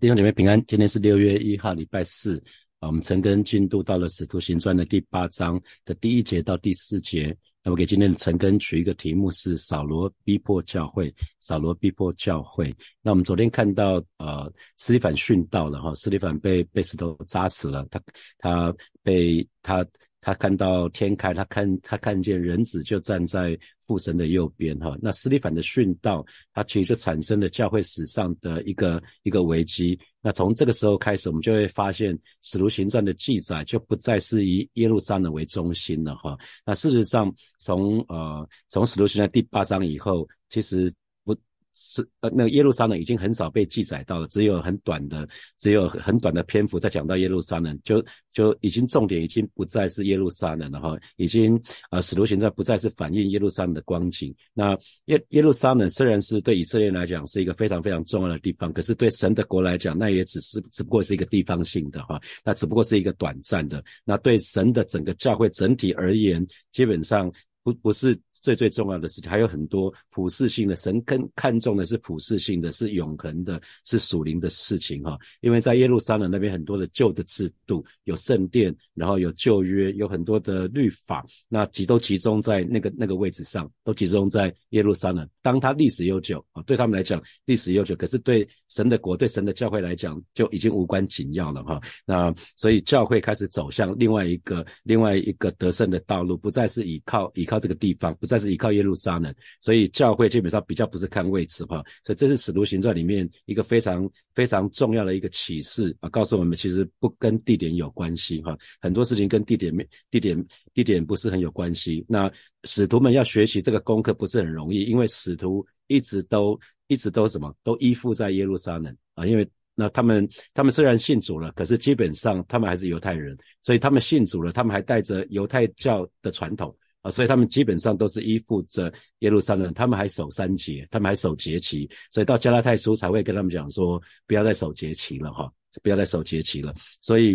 弟兄姐妹平安，今天是六月一号，礼拜四啊。我们陈根进度到了《使徒行传》的第八章的第一节到第四节。那么给今天的陈根取一个题目是“扫罗逼迫教会”。扫罗逼迫教会。那我们昨天看到呃，斯蒂凡殉道了哈，斯蒂凡被被石头扎死了，他他被他。他看到天开，他看他看见人子就站在父神的右边，哈。那斯蒂凡的殉道，它其实就产生了教会史上的一个一个危机。那从这个时候开始，我们就会发现使徒行传的记载就不再是以耶路撒冷为中心了，哈。那事实上，从呃从使徒行传第八章以后，其实。是呃，那个耶路撒冷已经很少被记载到了，只有很短的，只有很短的篇幅在讲到耶路撒冷，就就已经重点已经不再是耶路撒冷了哈，已经呃使徒行传不再是反映耶路撒冷的光景。那耶耶路撒冷虽然是对以色列来讲是一个非常非常重要的地方，可是对神的国来讲，那也只是只不过是一个地方性的哈，那只不过是一个短暂的。那对神的整个教会整体而言，基本上不不是。最最重要的事情还有很多普世性的，神更看重的是普世性的，是永恒的，是属灵的事情哈。因为在耶路撒冷那边很多的旧的制度，有圣殿，然后有旧约，有很多的律法，那集都集中在那个那个位置上，都集中在耶路撒冷。当它历史悠久啊，对他们来讲历史悠久，可是对神的国、对神的教会来讲就已经无关紧要了哈。那所以教会开始走向另外一个另外一个得胜的道路，不再是依靠依靠这个地方，不。再是依靠耶路撒冷，所以教会基本上比较不是看位置哈，所以这是使徒行传里面一个非常非常重要的一个启示啊，告诉我们其实不跟地点有关系哈，很多事情跟地点没地点地点不是很有关系。那使徒们要学习这个功课不是很容易，因为使徒一直都一直都什么都依附在耶路撒冷。啊，因为那他们他们虽然信主了，可是基本上他们还是犹太人，所以他们信主了，他们还带着犹太教的传统。啊，所以他们基本上都是依附着耶路撒冷，他们还守三节，他们还守节期，所以到加拉太书才会跟他们讲说，不要再守节期了哈，不要再守节期了。所以，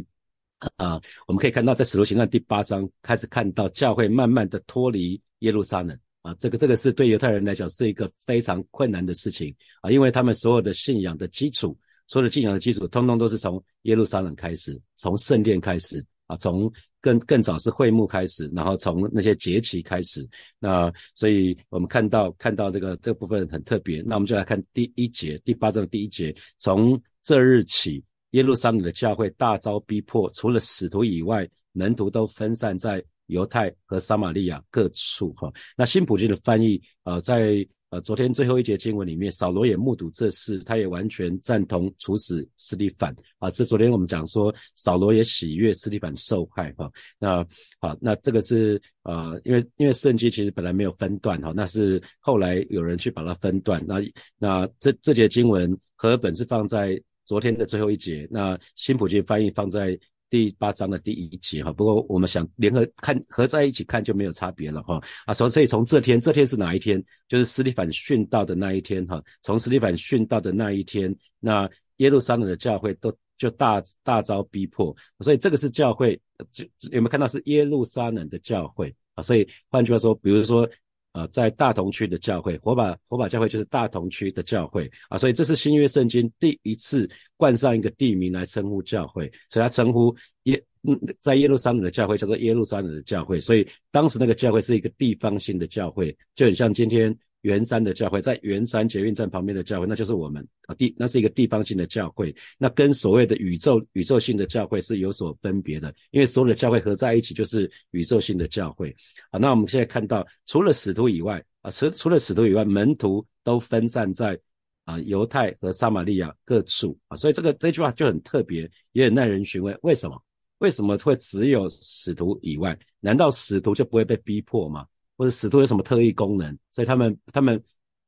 啊，我们可以看到在使徒行传第八章开始看到教会慢慢的脱离耶路撒冷。啊，这个这个是对犹太人来讲是一个非常困难的事情啊，因为他们所有的信仰的基础，所有的信仰的基础，通通都是从耶路撒冷开始，从圣殿开始。啊，从更更早是会幕开始，然后从那些节期开始，那所以我们看到看到这个这部分很特别。那我们就来看第一节第八章的第一节，从这日起，耶路撒冷的教会大遭逼迫，除了使徒以外，门徒都分散在犹太和撒玛利亚各处。哈，那新普京的翻译，呃，在。呃，昨天最后一节经文里面，扫罗也目睹这事，他也完全赞同处死斯蒂凡啊。这昨天我们讲说，扫罗也喜悦斯蒂凡受害哈。那好，那这个是呃，因为因为圣经其实本来没有分段哈，那是后来有人去把它分段。那那这这节经文和本是放在昨天的最后一节，那新普京翻译放在。第八章的第一节哈，不过我们想联合看合在一起看就没有差别了哈啊，所以从这天，这天是哪一天？就是斯蒂凡殉道的那一天哈。从斯蒂凡殉道的那一天，那耶路撒冷的教会都就大大遭逼迫，所以这个是教会，就有没有看到是耶路撒冷的教会啊？所以换句话说，比如说。啊，在大同区的教会，火把火把教会就是大同区的教会啊，所以这是新约圣经第一次冠上一个地名来称呼教会，所以他称呼耶嗯，在耶路撒冷的教会叫做耶路撒冷的教会，所以当时那个教会是一个地方性的教会，就很像今天。圆山的教会在圆山捷运站旁边的教会，那就是我们啊地，那是一个地方性的教会，那跟所谓的宇宙宇宙性的教会是有所分别的，因为所有的教会合在一起就是宇宙性的教会。好，那我们现在看到，除了使徒以外啊，除除了使徒以外，门徒都分散在啊犹太和撒玛利亚各处啊，所以这个这句话就很特别，也很耐人寻味。为什么？为什么会只有使徒以外？难道使徒就不会被逼迫吗？或者使徒有什么特异功能，所以他们他们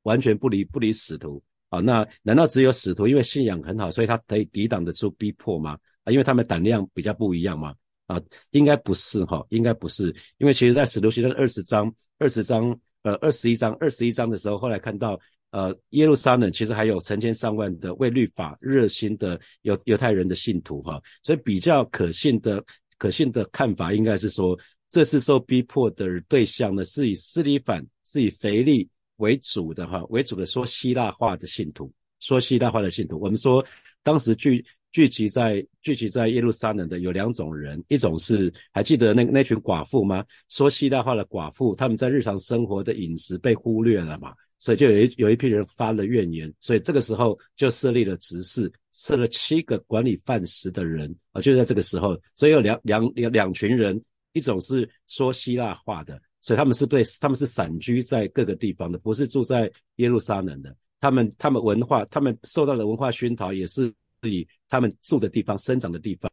完全不理不理使徒啊？那难道只有使徒因为信仰很好，所以他可以抵挡得住逼迫吗？啊，因为他们胆量比较不一样嘛？啊，应该不是哈，应该不是，因为其实在使徒行传二十章二十章呃二十一章二十一章的时候，后来看到呃耶路撒冷其实还有成千上万的为律法热心的犹犹太人的信徒哈，所以比较可信的可信的看法应该是说。这次受逼迫的对象呢，是以斯里凡，是以腓力为主的哈，为主的说希腊话的信徒，说希腊话的信徒。我们说当时聚聚集在聚集在耶路撒冷的有两种人，一种是还记得那那群寡妇吗？说希腊话的寡妇，他们在日常生活的饮食被忽略了嘛，所以就有一有一批人发了怨言，所以这个时候就设立了执事，设了七个管理饭食的人啊，就在这个时候，所以有两两两两群人，一种是说希腊话的，所以他们是被他们是散居在各个地方的，不是住在耶路撒冷的，他们他们文化，他们受到的文化熏陶也是。以他们住的地方、生长的地方，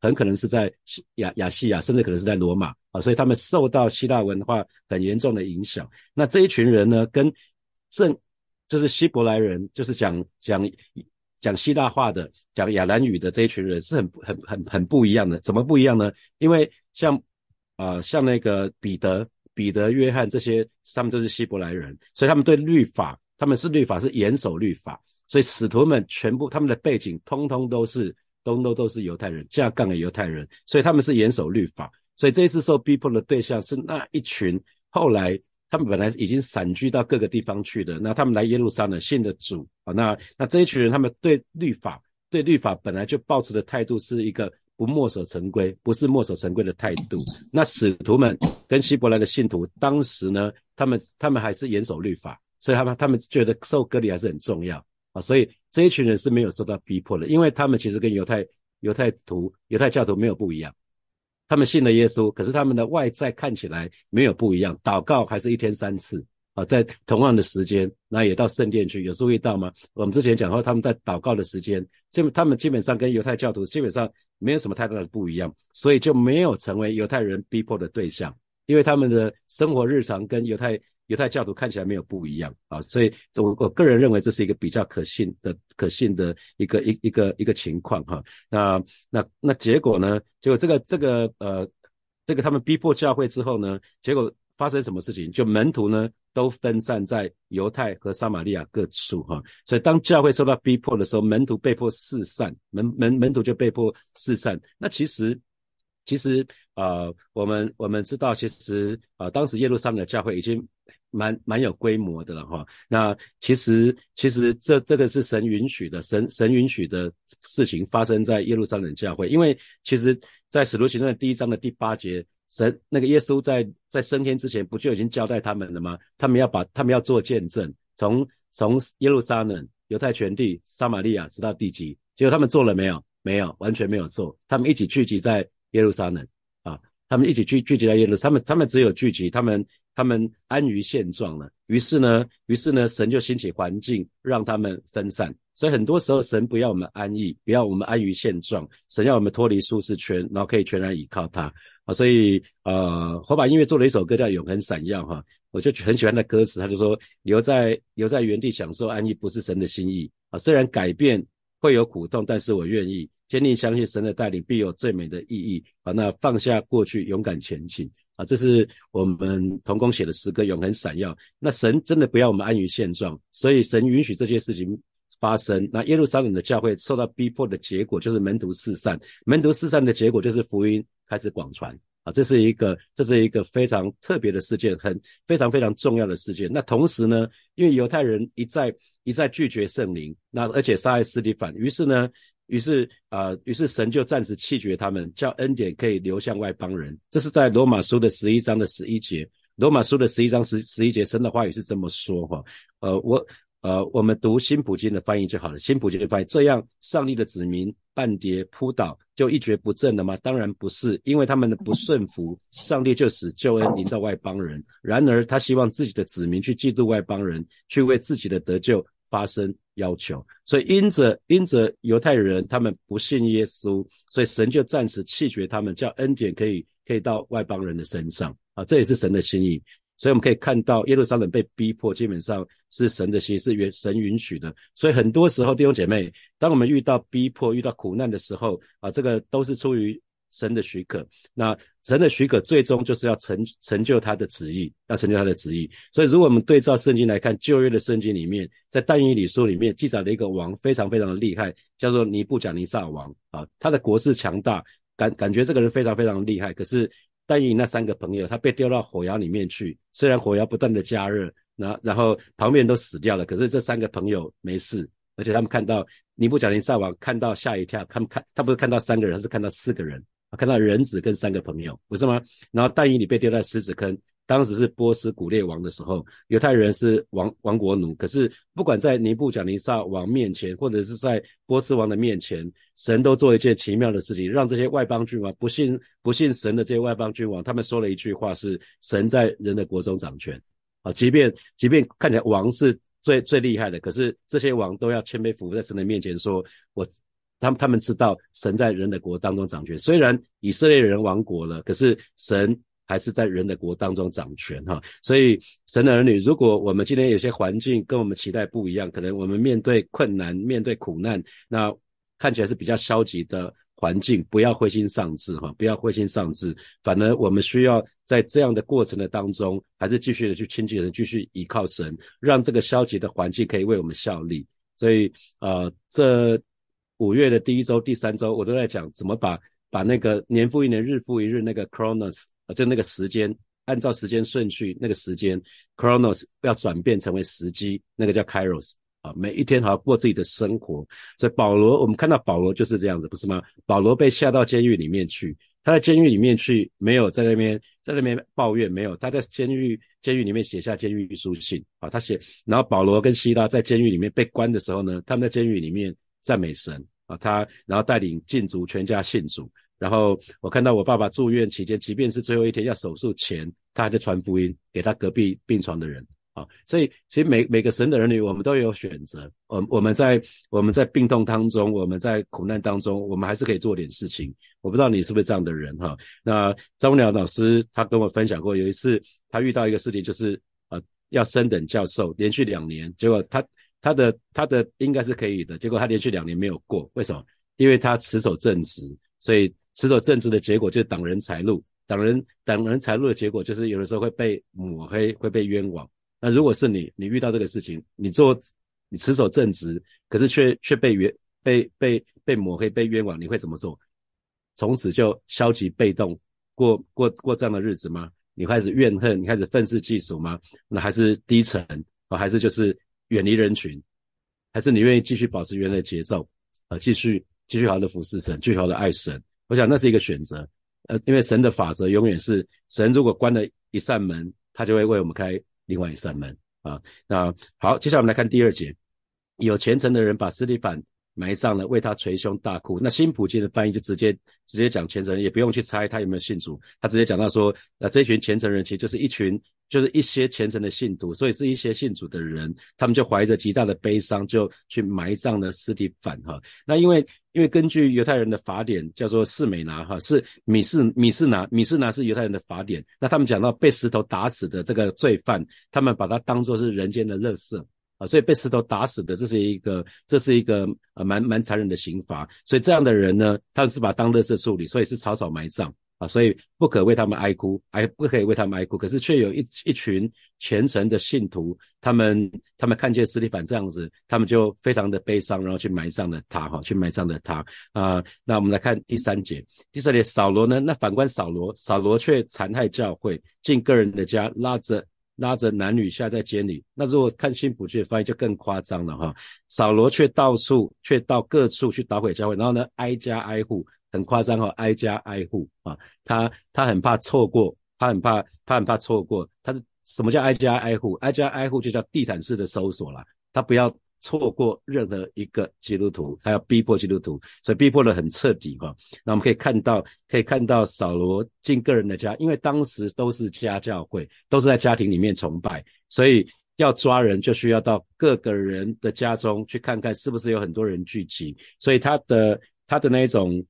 很可能是在亚亚细亚，甚至可能是在罗马啊，所以他们受到希腊文化很严重的影响。那这一群人呢，跟正就是希伯来人，就是讲讲讲希腊话的、讲亚兰语的这一群人，是很很很很不一样的。怎么不一样呢？因为像啊，像那个彼得、彼得、约翰这些，他们都是希伯来人，所以他们对律法，他们是律法是严守律法。所以使徒们全部他们的背景通通都是，通通都是犹太人，架杠的犹太人，所以他们是严守律法。所以这一次受逼迫的对象是那一群后来他们本来已经散居到各个地方去的，那他们来耶路撒冷信的主啊，那那这一群人他们对律法对律法本来就抱持的态度是一个不墨守成规，不是墨守成规的态度。那使徒们跟希伯来的信徒当时呢，他们他们还是严守律法，所以他们他们觉得受割礼还是很重要。啊，所以这一群人是没有受到逼迫的，因为他们其实跟犹太犹太徒、犹太教徒没有不一样，他们信了耶稣，可是他们的外在看起来没有不一样，祷告还是一天三次啊，在同样的时间，那也到圣殿去，有注意到吗？我们之前讲过，他们在祷告的时间，基他们基本上跟犹太教徒基本上没有什么太大的不一样，所以就没有成为犹太人逼迫的对象，因为他们的生活日常跟犹太。犹太教徒看起来没有不一样啊，所以我我个人认为这是一个比较可信的、可信的一个一一个一个情况哈。那那那结果呢？结果这个这个呃，这个他们逼迫教会之后呢，结果发生什么事情？就门徒呢都分散在犹太和撒玛利亚各处哈。所以当教会受到逼迫的时候，门徒被迫四散，门门门徒就被迫四散。那其实。其实，呃，我们我们知道，其实，呃，当时耶路撒冷教会已经蛮蛮有规模的了哈。那其实，其实这这个是神允许的，神神允许的事情发生在耶路撒冷教会。因为其实，在使徒行传第一章的第八节，神那个耶稣在在升天之前，不就已经交代他们了吗？他们要把他们要做见证，从从耶路撒冷、犹太全地、撒玛利亚直到地极。结果他们做了没有？没有，完全没有做。他们一起聚集在。耶路撒冷啊，他们一起聚聚集在耶路撒，他们他们只有聚集，他们他们安于现状了。于是呢，于是呢，神就兴起环境，让他们分散。所以很多时候，神不要我们安逸，不要我们安于现状，神要我们脱离舒适圈，然后可以全然依靠他啊。所以呃，火把音乐做了一首歌叫《永恒闪耀》哈，我就很喜欢那歌词，他就说留在留在原地享受安逸不是神的心意啊。虽然改变会有苦痛，但是我愿意。坚定相信神的带领必有最美的意义啊！那放下过去，勇敢前进啊！这是我们童工写的诗歌《永恒闪耀》。那神真的不要我们安于现状，所以神允许这些事情发生。那耶路撒冷的教会受到逼迫的结果，就是门徒四散。门徒四散的结果，就是福音开始广传啊！这是一个，这是一个非常特别的事件，很非常非常重要的事件。那同时呢，因为犹太人一再一再拒绝圣灵，那而且杀害斯蒂凡，于是呢。于是啊，于是神就暂时弃绝他们，叫恩典可以流向外邦人。这是在罗马书的十一章的十一节。罗马书的十一章十十一节，神的话语是这么说哈。呃，我呃，我们读新普京的翻译就好了。新普京的翻译，这样上帝的子民半跌扑倒，就一蹶不振了吗？当然不是，因为他们的不顺服，上帝就使救恩临到外邦人。然而他希望自己的子民去嫉妒外邦人，去为自己的得救发声。要求，所以因着因着犹太人他们不信耶稣，所以神就暂时弃绝他们，叫恩典可以可以到外邦人的身上啊，这也是神的心意。所以我们可以看到耶路撒冷被逼迫，基本上是神的心，是允神允许的。所以很多时候弟兄姐妹，当我们遇到逼迫、遇到苦难的时候啊，这个都是出于。神的许可，那神的许可最终就是要成成就他的旨意，要成就他的旨意。所以，如果我们对照圣经来看，旧约的圣经里面，在但以理书里面记载了一个王，非常非常的厉害，叫做尼布甲尼撒王啊。他的国势强大，感感觉这个人非常非常的厉害。可是但以那三个朋友，他被丢到火窑里面去，虽然火窑不断的加热，那然后旁边都死掉了，可是这三个朋友没事而且他们看到尼布甲尼撒王看到吓一跳，他们看他不是看到三个人，他是看到四个人，看到人子跟三个朋友，不是吗？然后但以你被丢在狮子坑。当时是波斯古列王的时候，犹太人是王王国奴。可是不管在尼布甲尼撒王面前，或者是在波斯王的面前，神都做一件奇妙的事情，让这些外邦君王不信不信神的这些外邦君王，他们说了一句话：是神在人的国中掌权。啊，即便即便看起来王是最最厉害的，可是这些王都要谦卑服在神的面前，说我他们他们知道神在人的国当中掌权。虽然以色列人亡国了，可是神。还是在人的国当中掌权哈，所以神的儿女，如果我们今天有些环境跟我们期待不一样，可能我们面对困难、面对苦难，那看起来是比较消极的环境，不要灰心丧志哈，不要灰心丧志，反而我们需要在这样的过程的当中，还是继续的去亲近神，继续依靠神，让这个消极的环境可以为我们效力。所以呃，这五月的第一周、第三周，我都在讲怎么把把那个年复一年、日复一日那个 Chronos。就那个时间，按照时间顺序，那个时间，chronos 要转变成为时机，那个叫 kairos 啊。每一天好像过自己的生活，所以保罗，我们看到保罗就是这样子，不是吗？保罗被下到监狱里面去，他在监狱里面去，没有在那边在那边抱怨，没有，他在监狱监狱里面写下监狱书信啊。他写，然后保罗跟希拉在监狱里面被关的时候呢，他们在监狱里面赞美神啊，他然后带领禁足全家信主。然后我看到我爸爸住院期间，即便是最后一天要手术前，他还在传福音给他隔壁病床的人啊。所以其实每每个神的儿女，我们都有选择。我我们在我们在病痛当中，我们在苦难当中，我们还是可以做点事情。我不知道你是不是这样的人哈。那张鸟老师他跟我分享过，有一次他遇到一个事情，就是呃要升等教授，连续两年，结果他他的他的应该是可以的，结果他连续两年没有过，为什么？因为他持守正直，所以。持守正直的结果就是挡人财路，挡人挡人财路的结果就是有的时候会被抹黑，会被冤枉。那如果是你，你遇到这个事情，你做你持守正直，可是却却被冤被被被抹黑、被冤枉，你会怎么做？从此就消极被动过过过这样的日子吗？你开始怨恨，你开始愤世嫉俗吗？那还是低沉啊？还是就是远离人群？还是你愿意继续保持原来的节奏啊？继续继续好好的服侍神，继续好好的爱神？我想那是一个选择，呃，因为神的法则永远是，神如果关了一扇门，他就会为我们开另外一扇门啊。那好，接下来我们来看第二节，有虔诚的人把斯蒂凡埋葬了，为他捶胸大哭。那新普京的翻译就直接直接讲虔诚，也不用去猜他有没有信主，他直接讲到说，那这群虔诚人其实就是一群。就是一些虔诚的信徒，所以是一些信主的人，他们就怀着极大的悲伤，就去埋葬了尸体反哈。那因为因为根据犹太人的法典叫做士美拿哈，是米士米士拿米士拿是犹太人的法典。那他们讲到被石头打死的这个罪犯，他们把它当作是人间的乐色啊，所以被石头打死的这是一个这是一个呃蛮蛮残忍的刑罚。所以这样的人呢，他们是把当乐色处理，所以是草草埋葬。啊，所以不可为他们哀哭，哀不可以为他们哀哭。可是却有一一群虔诚的信徒，他们他们看见斯蒂凡这样子，他们就非常的悲伤，然后去埋葬了他，哈，去埋葬了他。啊，那我们来看第三节，第三节扫罗呢？那反观扫罗，扫罗却残害教会，进个人的家，拉着拉着男女下在监里。那如果看新普的翻译就更夸张了，哈，扫罗却到处却到各处去捣毁教会，然后呢，挨家挨户。很夸张哈，挨家挨户啊，他他很怕错过，他很怕他很怕错过，他是什么叫挨家挨户？挨家挨户就叫地毯式的搜索了，他不要错过任何一个基督徒，他要逼迫基督徒，所以逼迫的很彻底哈。那我们可以看到，可以看到扫罗进个人的家，因为当时都是家教会，都是在家庭里面崇拜，所以要抓人就需要到各个人的家中去看看是不是有很多人聚集，所以他的他的那一种。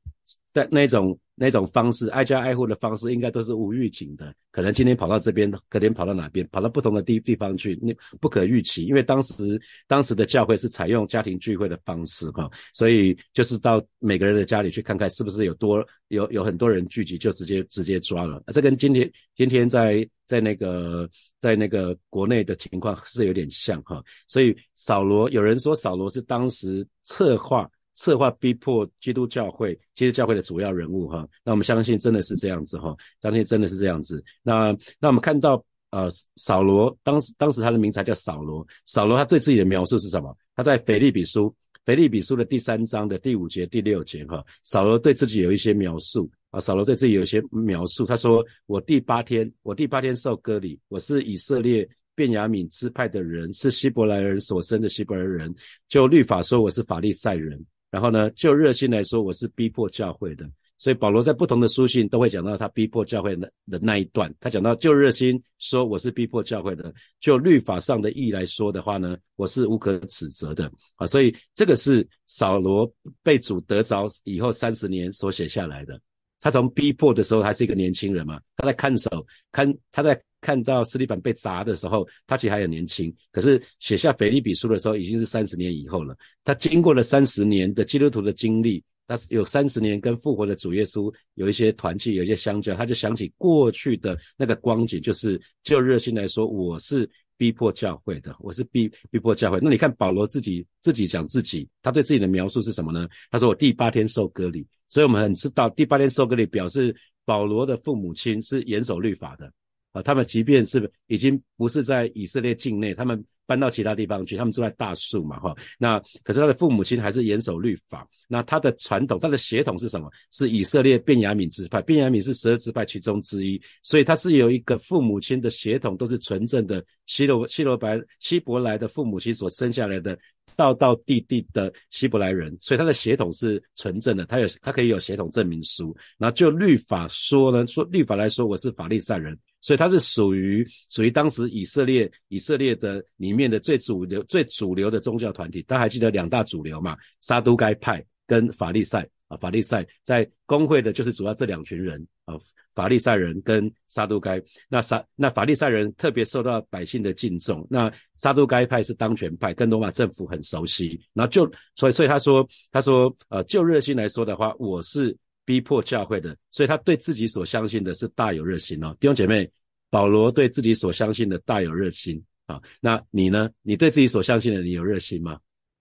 在那种那种方式，挨家挨户的方式，应该都是无预警的。可能今天跑到这边，隔天跑到哪边，跑到不同的地地方去，那不可预期。因为当时当时的教会是采用家庭聚会的方式，哈，所以就是到每个人的家里去看看，是不是有多有有很多人聚集，就直接直接抓了。这跟今天今天在在那个在那个国内的情况是有点像，哈。所以扫罗有人说扫罗是当时策划。策划逼迫基督教会，基督教会的主要人物哈，那我们相信真的是这样子哈，相信真的是这样子。那那我们看到呃，扫罗当时当时他的名才叫扫罗。扫罗他对自己的描述是什么？他在腓利比书腓利比书的第三章的第五节第六节哈，扫罗对自己有一些描述啊。扫罗对自己有一些描述，他说：“我第八天，我第八天受割礼，我是以色列便雅悯支派的人，是希伯来人所生的希伯来人。就律法说，我是法利赛人。然后呢，就热心来说，我是逼迫教会的。”所以保罗在不同的书信都会讲到他逼迫教会的的那一段。他讲到就热心说我是逼迫教会的，就律法上的义来说的话呢，我是无可指责的啊。所以这个是扫罗被主得着以后三十年所写下来的。他从逼迫的时候还是一个年轻人嘛，他在看守看他在看到斯利板被砸的时候，他其实还很年轻。可是写下腓立比书的时候已经是三十年以后了。他经过了三十年的基督徒的经历。他有三十年跟复活的主耶稣有一些团契，有一些相交，他就想起过去的那个光景，就是就热心来说，我是逼迫教会的，我是逼逼迫教会。那你看保罗自己自己讲自己，他对自己的描述是什么呢？他说我第八天受割礼，所以我们很知道第八天受割礼表示保罗的父母亲是严守律法的啊，他们即便是已经不是在以色列境内，他们。搬到其他地方去，他们住在大树嘛，哈。那可是他的父母亲还是严守律法。那他的传统，他的血统是什么？是以色列便雅悯支派。便雅悯是十二支派其中之一，所以他是有一个父母亲的血统都是纯正的希罗希罗白希伯来的父母亲所生下来的道道地地的希伯来人，所以他的血统是纯正的。他有他可以有血统证明书。那就律法说呢，说律法来说，我是法利赛人。所以他是属于属于当时以色列以色列的里面的最主流最主流的宗教团体。大家还记得两大主流嘛？撒都该派跟法利赛啊，法利赛在工会的就是主要这两群人啊，法利赛人跟撒都该。那撒那法利赛人特别受到百姓的敬重，那撒都该派是当权派，跟罗马政府很熟悉。然后就所以所以他说他说呃就热心来说的话，我是。逼迫教会的，所以他对自己所相信的是大有热心哦，弟兄姐妹，保罗对自己所相信的大有热心啊。那你呢？你对自己所相信的，你有热心吗？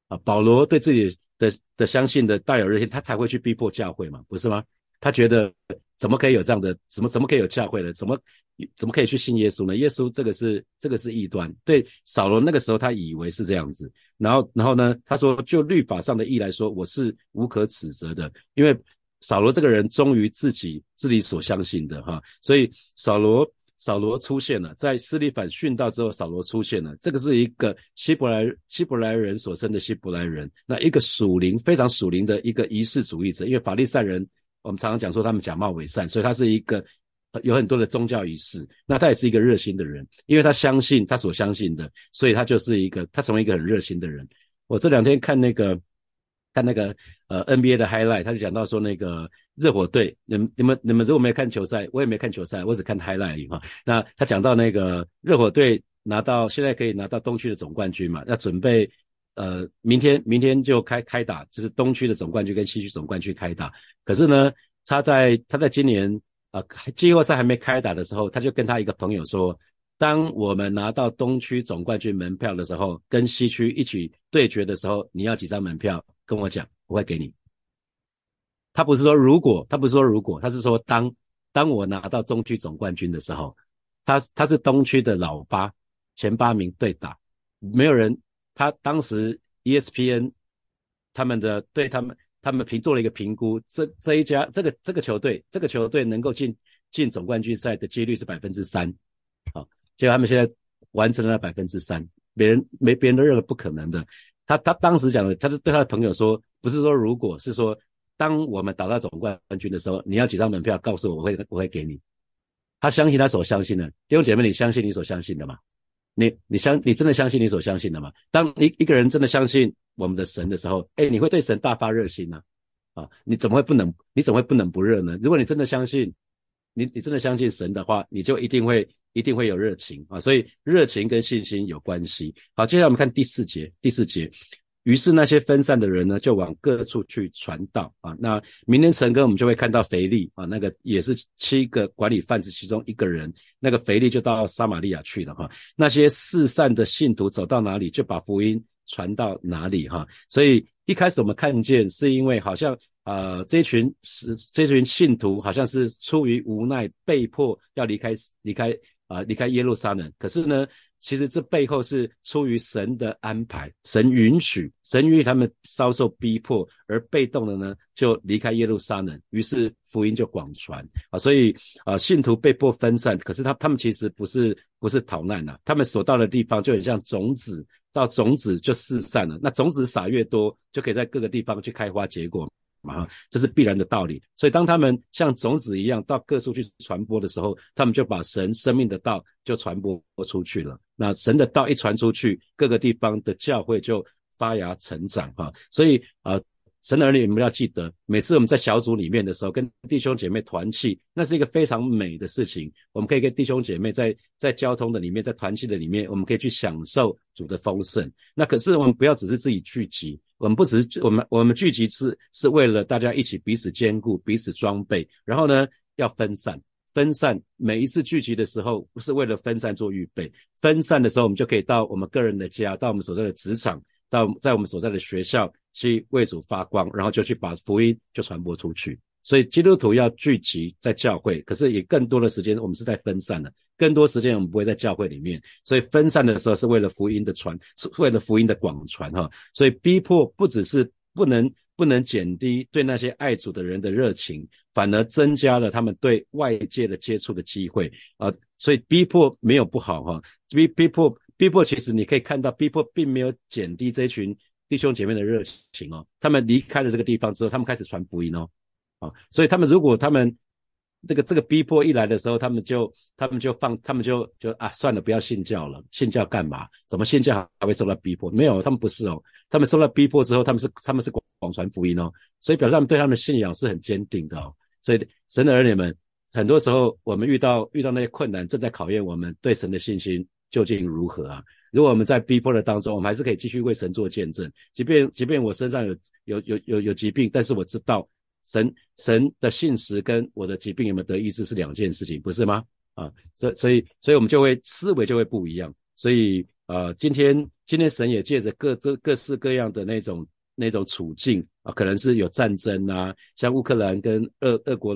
啊，保罗对自己的的相信的大有热心，他才会去逼迫教会嘛，不是吗？他觉得怎么可以有这样的，怎么怎么可以有教会呢？怎么怎么可以去信耶稣呢？耶稣这个是这个是异端。对扫罗那个时候他以为是这样子，然后然后呢，他说就律法上的义来说，我是无可指责的，因为。扫罗这个人忠于自己自己所相信的哈，所以扫罗扫罗出现了，在斯利反殉道之后，扫罗出现了。这个是一个希伯来希伯来人所生的希伯来人，那一个属灵非常属灵的一个仪式主义者。因为法利赛人，我们常常讲说他们假冒伪善，所以他是一个有很多的宗教仪式。那他也是一个热心的人，因为他相信他所相信的，所以他就是一个他成为一个很热心的人。我这两天看那个。看那个呃 NBA 的 highlight，他就讲到说那个热火队，你们你们你们如果没有看球赛，我也没看球赛，我只看 highlight 而已哈。那他讲到那个热火队拿到现在可以拿到东区的总冠军嘛，要准备呃明天明天就开开打，就是东区的总冠军跟西区总冠军开打。可是呢，他在他在今年啊季后赛还没开打的时候，他就跟他一个朋友说，当我们拿到东区总冠军门票的时候，跟西区一起对决的时候，你要几张门票？跟我讲，我会给你。他不是说如果，他不是说如果，他是说当当我拿到中区总冠军的时候，他他是东区的老八，前八名对打，没有人。他当时 ESPN 他们的对他们他们评做了一个评估，这这一家这个这个球队这个球队能够进进总冠军赛的几率是百分之三，好，结果他们现在完成了百分之三，别人没别人都认为不可能的。他他当时讲的，他是对他的朋友说，不是说如果是说，当我们打到总冠军的时候，你要几张门票，告诉我，我会我会给你。他相信他所相信的，弟兄姐妹，你相信你所相信的吗？你你相你真的相信你所相信的吗？当一一个人真的相信我们的神的时候，哎，你会对神大发热心呢？啊，你怎么会不能？你怎么会不能不热呢？如果你真的相信，你你真的相信神的话，你就一定会。一定会有热情啊，所以热情跟信心有关系。好，接下来我们看第四节。第四节，于是那些分散的人呢，就往各处去传道啊。那明天晨更我们就会看到腓力啊，那个也是七个管理贩子其中一个人，那个腓力就到撒玛利亚去了哈。那些四散的信徒走到哪里，就把福音传到哪里哈。所以一开始我们看见，是因为好像。呃，这群是这群信徒，好像是出于无奈，被迫要离开离开啊离开耶路撒冷。可是呢，其实这背后是出于神的安排，神允许，神允许他们遭受逼迫，而被动的呢就离开耶路撒冷，于是福音就广传啊。所以啊，信徒被迫分散，可是他他们其实不是不是逃难呐，他们所到的地方就很像种子。到种子就四散了，那种子撒越多，就可以在各个地方去开花结果嘛，这是必然的道理。所以当他们像种子一样到各处去传播的时候，他们就把神生命的道就传播出去了。那神的道一传出去，各个地方的教会就发芽成长哈。所以啊。神的儿女，你们要记得，每次我们在小组里面的时候，跟弟兄姐妹团契，那是一个非常美的事情。我们可以跟弟兄姐妹在在交通的里面，在团契的里面，我们可以去享受主的丰盛。那可是我们不要只是自己聚集，我们不只是我们我们聚集是是为了大家一起彼此兼顾、彼此装备。然后呢，要分散，分散。每一次聚集的时候，不是为了分散做预备，分散的时候，我们就可以到我们个人的家，到我们所在的职场，到在我们所在的学校。去为主发光，然后就去把福音就传播出去。所以基督徒要聚集在教会，可是也更多的时间我们是在分散的，更多时间我们不会在教会里面。所以分散的时候是为了福音的传，是为了福音的广传哈。所以逼迫不只是不能不能减低对那些爱主的人的热情，反而增加了他们对外界的接触的机会啊。所以逼迫没有不好哈，逼逼迫逼迫其实你可以看到，逼迫并没有减低这群。弟兄姐妹的热情哦，他们离开了这个地方之后，他们开始传福音哦，啊，所以他们如果他们这个这个逼迫一来的时候，他们就他们就放，他们就就啊算了，不要信教了，信教干嘛？怎么信教还会受到逼迫？没有，他们不是哦，他们受到逼迫之后，他们是他们是广广传福音哦，所以表示他们对他们的信仰是很坚定的哦。所以神的儿女们，很多时候我们遇到遇到那些困难，正在考验我们对神的信心究竟如何啊？如果我们在逼迫的当中，我们还是可以继续为神做见证。即便即便我身上有有有有有疾病，但是我知道神神的信实跟我的疾病有没有得医治是两件事情，不是吗？啊，所所以所以我们就会思维就会不一样。所以呃，今天今天神也借着各各各式各样的那种那种处境啊，可能是有战争啊，像乌克兰跟俄俄国。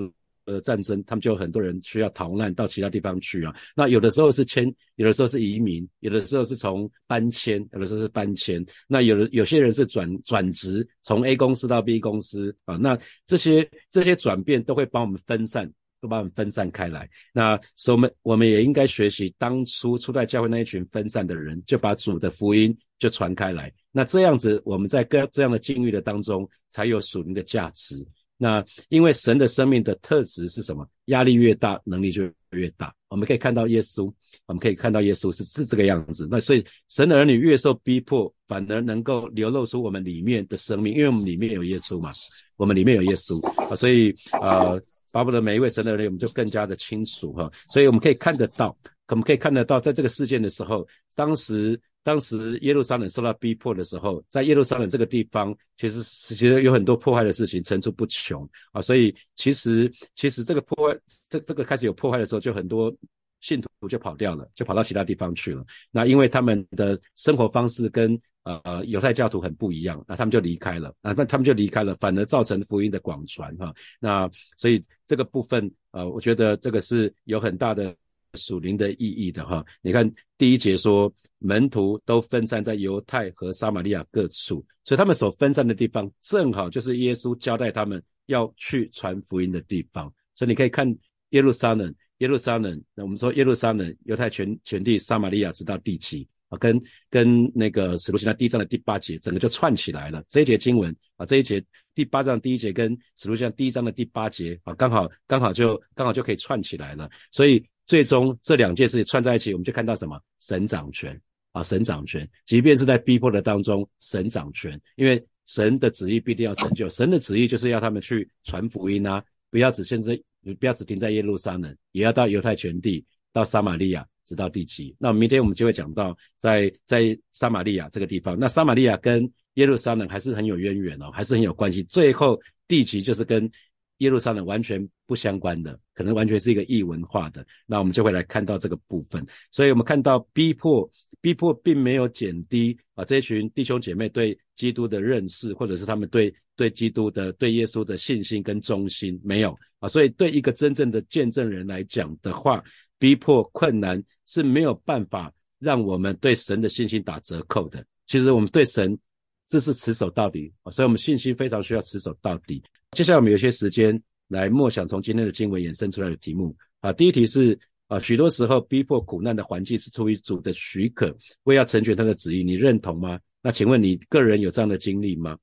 呃，战争，他们就有很多人需要逃难到其他地方去啊。那有的时候是迁，有的时候是移民，有的时候是从搬迁，有的时候是搬迁。那有的有些人是转转职，从 A 公司到 B 公司啊。那这些这些转变都会帮我们分散，都把我们分散开来。那所以我们我们也应该学习当初初代教会那一群分散的人，就把主的福音就传开来。那这样子，我们在各这样的境遇的当中，才有属灵的价值。那因为神的生命的特质是什么？压力越大，能力就越大。我们可以看到耶稣，我们可以看到耶稣是是这个样子。那所以神的儿女越受逼迫，反而能够流露出我们里面的生命，因为我们里面有耶稣嘛，我们里面有耶稣啊，所以呃，巴不得每一位神的儿女，我们就更加的清楚哈。所以我们可以看得到，我们可以看得到，在这个事件的时候，当时。当时耶路撒冷受到逼迫的时候，在耶路撒冷这个地方，其实是其实有很多破坏的事情层出不穷啊。所以其实其实这个破坏，这这个开始有破坏的时候，就很多信徒就跑掉了，就跑到其他地方去了。那因为他们的生活方式跟呃犹太教徒很不一样，那他们就离开了啊，那他们就离开了，反而造成福音的广传哈。那所以这个部分呃，我觉得这个是有很大的。属灵的意义的哈，你看第一节说门徒都分散在犹太和撒玛利亚各处，所以他们所分散的地方正好就是耶稣交代他们要去传福音的地方。所以你可以看耶路撒冷，耶路撒冷，那我们说耶路撒冷，犹太全全地，撒玛利亚直到第七啊，跟跟那个使徒行传第一章的第八节，整个就串起来了。这一节经文啊，这一节第八章第一节跟使徒行传第一章的第八节啊，刚好刚好就刚好就可以串起来了。所以。最终这两件事情串在一起，我们就看到什么？神掌权啊！神掌权，即便是在逼迫的当中，神掌权，因为神的旨意必定要成就。神的旨意就是要他们去传福音啊，不要只限制，不要只停在耶路撒冷，也要到犹太全地，到撒玛利亚，直到地极。那明天我们就会讲到，在在撒玛利亚这个地方，那撒玛利亚跟耶路撒冷还是很有渊源哦，还是很有关系。最后地极就是跟。耶路撒冷完全不相关的，可能完全是一个异文化的，那我们就会来看到这个部分。所以，我们看到逼迫，逼迫并没有减低啊这群弟兄姐妹对基督的认识，或者是他们对对基督的、对耶稣的信心跟忠心，没有啊。所以，对一个真正的见证人来讲的话，逼迫、困难是没有办法让我们对神的信心打折扣的。其实我们对神这是持守到底所以我们信心非常需要持守到底。接下来我们有些时间来默想从今天的经文衍生出来的题目啊。第一题是啊，许多时候逼迫苦难的环境是出于主的许可，为要成全他的旨意，你认同吗？那请问你个人有这样的经历吗？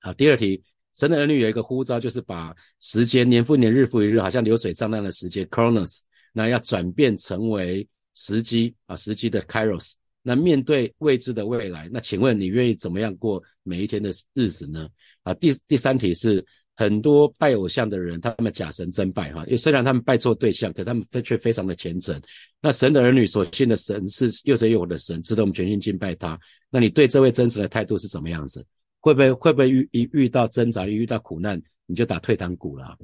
好，第二题。神的儿女有一个呼召，就是把时间年复年、日复一日，好像流水账那样的时间 （chronos），那要转变成为时机啊，时机的 kairos。那面对未知的未来，那请问你愿意怎么样过每一天的日子呢？啊，第第三题是很多拜偶像的人，他们假神真拜哈，因为虽然他们拜错对象，可他们却非常的虔诚。那神的儿女所信的神是又真又活的神，值得我们全心敬拜他。那你对这位真实的态度是怎么样子？会不会会不会遇一遇到挣扎，一遇到苦难，你就打退堂鼓了？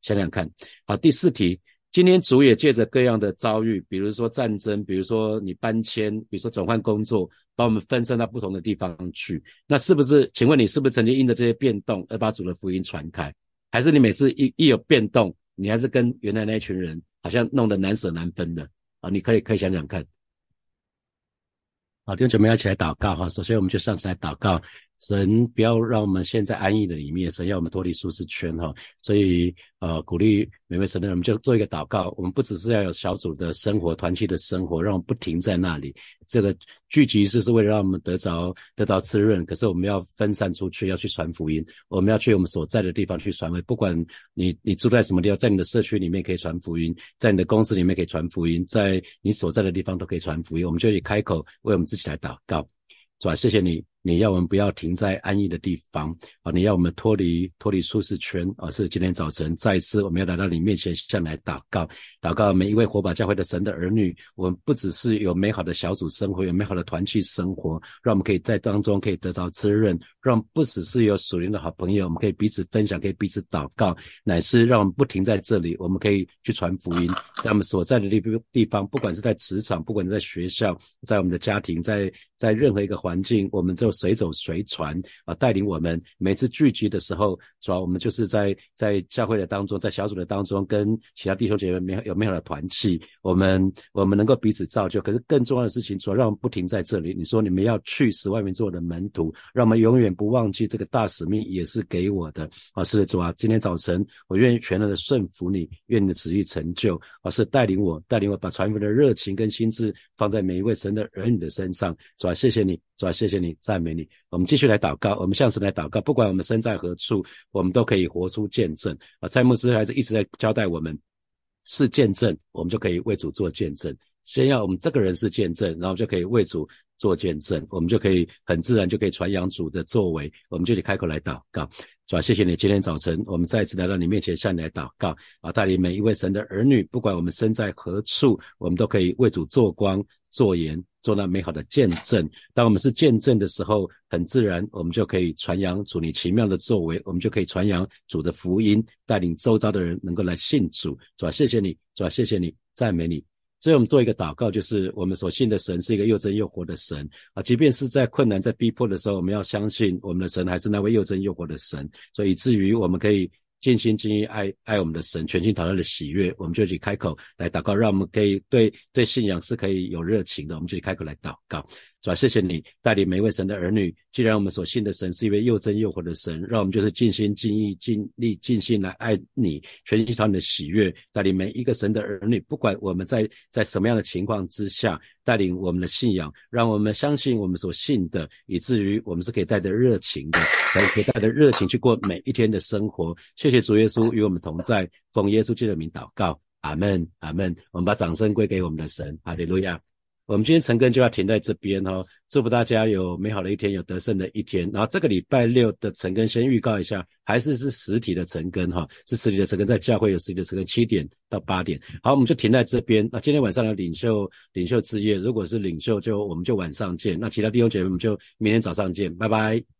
想想看。好，第四题，今天主也借着各样的遭遇，比如说战争，比如说你搬迁，比如说转换工作，把我们分散到不同的地方去。那是不是？请问你是不是曾经因着这些变动而把主的福音传开？还是你每次一一有变动，你还是跟原来那群人好像弄得难舍难分的？啊，你可以可以想想看。好，弟兄姐妹要起来祷告哈。首先，我们就上次来祷告。神不要让我们陷在安逸的里面，神要我们脱离舒适圈哈。所以呃，鼓励每位神的人，我们就做一个祷告。我们不只是要有小组的生活、团契的生活，让我们不停在那里。这个聚集是是为了让我们得着得到滋润。可是我们要分散出去，要去传福音。我们要去我们所在的地方去传福音。不管你你住在什么地方，在你的社区里面可以传福音，在你的公司里面可以传福音，在你所在的地方都可以传福音。我们就以开口为我们自己来祷告，是吧？谢谢你。你要我们不要停在安逸的地方啊！你要我们脱离脱离舒适圈啊！是今天早晨再一次我们要来到你面前，向来祷告，祷告每一位火把教会的神的儿女。我们不只是有美好的小组生活，有美好的团契生活，让我们可以在当中可以得到滋润，让不只是有属灵的好朋友，我们可以彼此分享，可以彼此祷告，乃是让我们不停在这里，我们可以去传福音，在我们所在的地地方，不管是在职场，不管是在学校，在我们的家庭，在在任何一个环境，我们这就随走随传啊，带领我们每次聚集的时候，主要我们就是在在教会的当中，在小组的当中，跟其他弟兄姐妹没有有美好的团契，我们我们能够彼此造就。可是更重要的事情，主要让我们不停在这里。你说你们要去使外面做的门徒，让我们永远不忘记这个大使命，也是给我的啊。是的，主啊，今天早晨我愿意全然的顺服你，愿你的旨意成就啊，是带领我，带领我把传福的热情跟心智放在每一位神的儿女的身上。主啊，谢谢你。主啊，谢谢你，在美你。我们继续来祷告，我们向神来祷告。不管我们身在何处，我们都可以活出见证啊。蔡牧师还是一直在交代我们，是见证，我们就可以为主做见证。先要我们这个人是见证，然后就可以为主做见证，我们就可以很自然就可以传扬主的作为。我们就得开口来祷告。主啊，谢谢你，今天早晨我们再次来到你面前，向你来祷告啊，带领每一位神的儿女，不管我们身在何处，我们都可以为主做光。做言做那美好的见证，当我们是见证的时候，很自然，我们就可以传扬主你奇妙的作为，我们就可以传扬主的福音，带领周遭的人能够来信主。主啊，谢谢你，主啊，谢谢你，赞美你。所以我们做一个祷告，就是我们所信的神是一个又真又活的神啊，即便是在困难、在逼迫的时候，我们要相信我们的神还是那位又真又活的神，所以以至于我们可以。尽心尽意爱爱我们的神，全心讨他的喜悦，我们就去开口来祷告，让我们可以对对信仰是可以有热情的，我们就去开口来祷告。主啊，谢谢你带领每一位神的儿女。既然我们所信的神是一位又真又活的神，让我们就是尽心尽意尽力尽心来爱你，全心讨你的喜悦。带领每一个神的儿女，不管我们在在什么样的情况之下，带领我们的信仰，让我们相信我们所信的，以至于我们是可以带着热情的，可以带着热情去过每一天的生活。谢谢主耶稣与我们同在，奉耶稣基督的名祷告，阿门，阿门。我们把掌声归给我们的神，哈利路亚。我们今天晨更就要停在这边哦，祝福大家有美好的一天，有得胜的一天。然后这个礼拜六的晨更先预告一下，还是是实体的晨更哈，是实体的晨更，在教会有实体的晨更，七点到八点。好，我们就停在这边。那今天晚上的领袖领袖之夜，如果是领袖就我们就晚上见，那其他弟兄姐妹我们就明天早上见，拜拜。